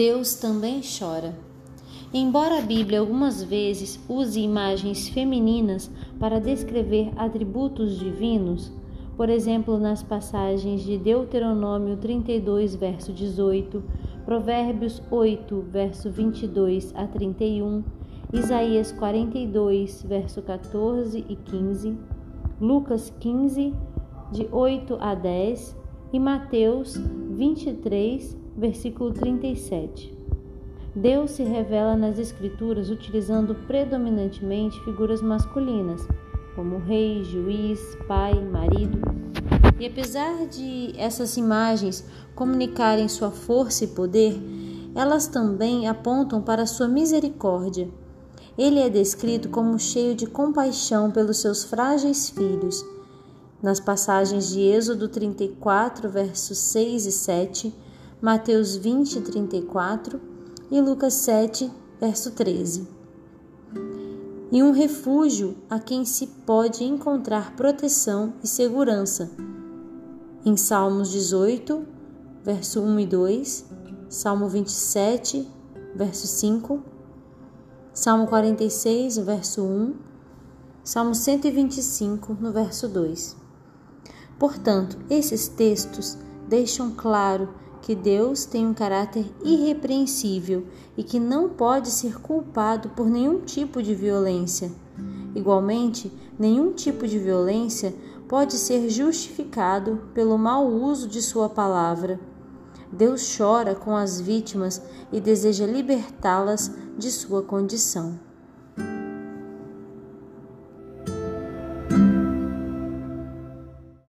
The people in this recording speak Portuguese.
Deus também chora. Embora a Bíblia algumas vezes use imagens femininas para descrever atributos divinos, por exemplo, nas passagens de Deuteronômio 32, verso 18, Provérbios 8, verso 22 a 31, Isaías 42, verso 14 e 15, Lucas 15, de 8 a 10 e Mateus 23, versículo 37. Deus se revela nas Escrituras utilizando predominantemente figuras masculinas, como rei, juiz, pai, marido. E apesar de essas imagens comunicarem sua força e poder, elas também apontam para sua misericórdia. Ele é descrito como cheio de compaixão pelos seus frágeis filhos. Nas passagens de Êxodo 34, versos 6 e 7, Mateus 20, 34 e Lucas 7, verso 13. E um refúgio a quem se pode encontrar proteção e segurança. Em Salmos 18, verso 1 e 2, Salmo 27, verso 5, Salmo 46, verso 1, Salmo 125, no verso 2. Portanto, esses textos deixam claro que Deus tem um caráter irrepreensível e que não pode ser culpado por nenhum tipo de violência. Igualmente, nenhum tipo de violência pode ser justificado pelo mau uso de Sua palavra. Deus chora com as vítimas e deseja libertá-las de sua condição.